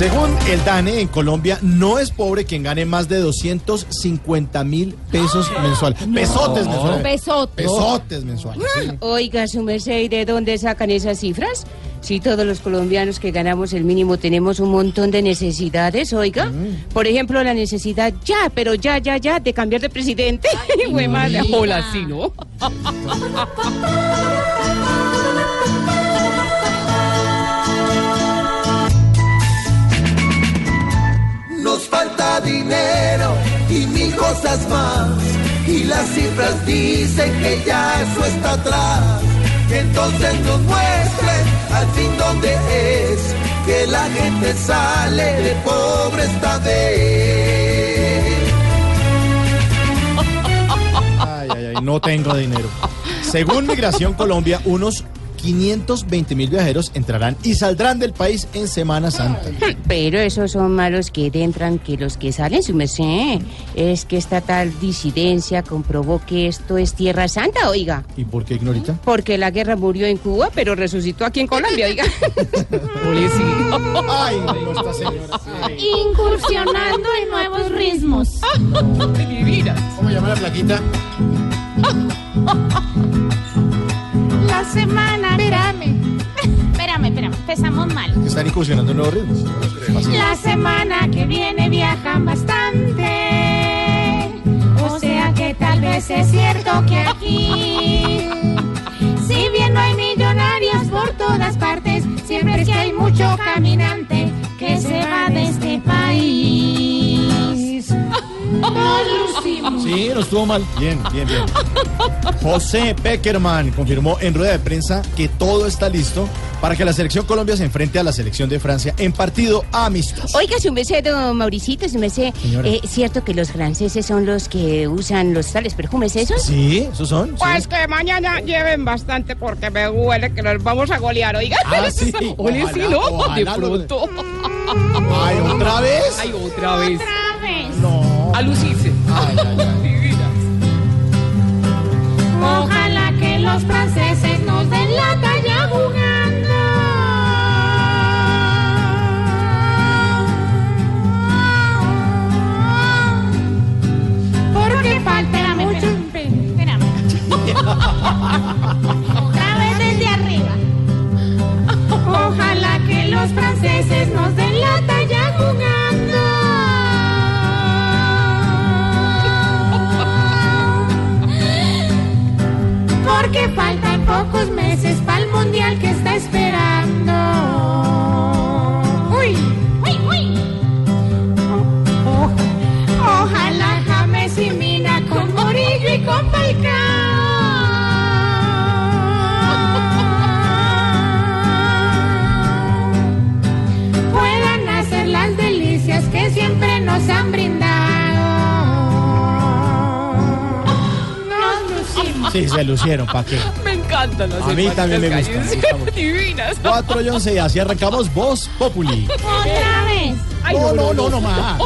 Según el DANE, en Colombia no es pobre quien gane más de 250 mil pesos mensuales. Pesotes mensuales. Pesotes. Pesotes mensuales. sí. Oiga, su merced, ¿y de dónde sacan esas cifras? Si todos los colombianos que ganamos el mínimo tenemos un montón de necesidades, oiga. Por ejemplo, la necesidad ya, pero ya, ya, ya, de cambiar de presidente. Güey, madre, hola, sí, ¿no? Más. Y las cifras dicen que ya eso está atrás. Entonces nos muestren al fin dónde es que la gente sale de pobre esta vez. Ay, ay, ay, no tengo dinero. Según Migración Colombia, unos 520 mil viajeros entrarán y saldrán del país en Semana Santa. Pero esos son malos que entran que los que salen, su merced. Es que esta tal disidencia comprobó que esto es Tierra Santa, oiga. ¿Y por qué, Ignorita? Porque la guerra murió en Cuba, pero resucitó aquí en Colombia, oiga. Ay, no, esta señora. sí. Incursionando en nuevos ritmos. ¿Cómo llama la plaquita? La semana. Espérame. Espérame, espérame. Empezamos mal. Están incursionando en nuevos ritmos. La semana que viene viajan bastante. O sea que tal vez es cierto que aquí, si bien no hay millonarios por todas partes, siempre es que hay mucho caminante que se va de este país. Sí, no estuvo mal. Bien, bien, bien. José Peckerman confirmó en rueda de prensa que todo está listo para que la selección Colombia se enfrente a la selección de Francia en partido amistoso. Oiga, su merced, don Mauricito, su merced. ¿Es cierto que los franceses son los que usan los tales perfumes esos? Sí, esos son. sí. Pues que mañana lleven bastante porque me huele que nos vamos a golear, oiga. Ah, sí. Ole, sí, ¿no? Ojalá, de pronto. Ay, otra vez. Ay, otra vez. Otra vez. No. A lucirse. Ay, ay, ay. Pocos meses para el mundial que está esperando. Uy, uy, uy. Ojalá James y Mina con Morillo y con Falcao que siempre nos han brindado. Sí, se lucieron, ¿para qué? Me encantan las A mí también me gustan. Divinas. 4 y 11 y así arrancamos Voz Populi. Otra vez. No, no, no, no más.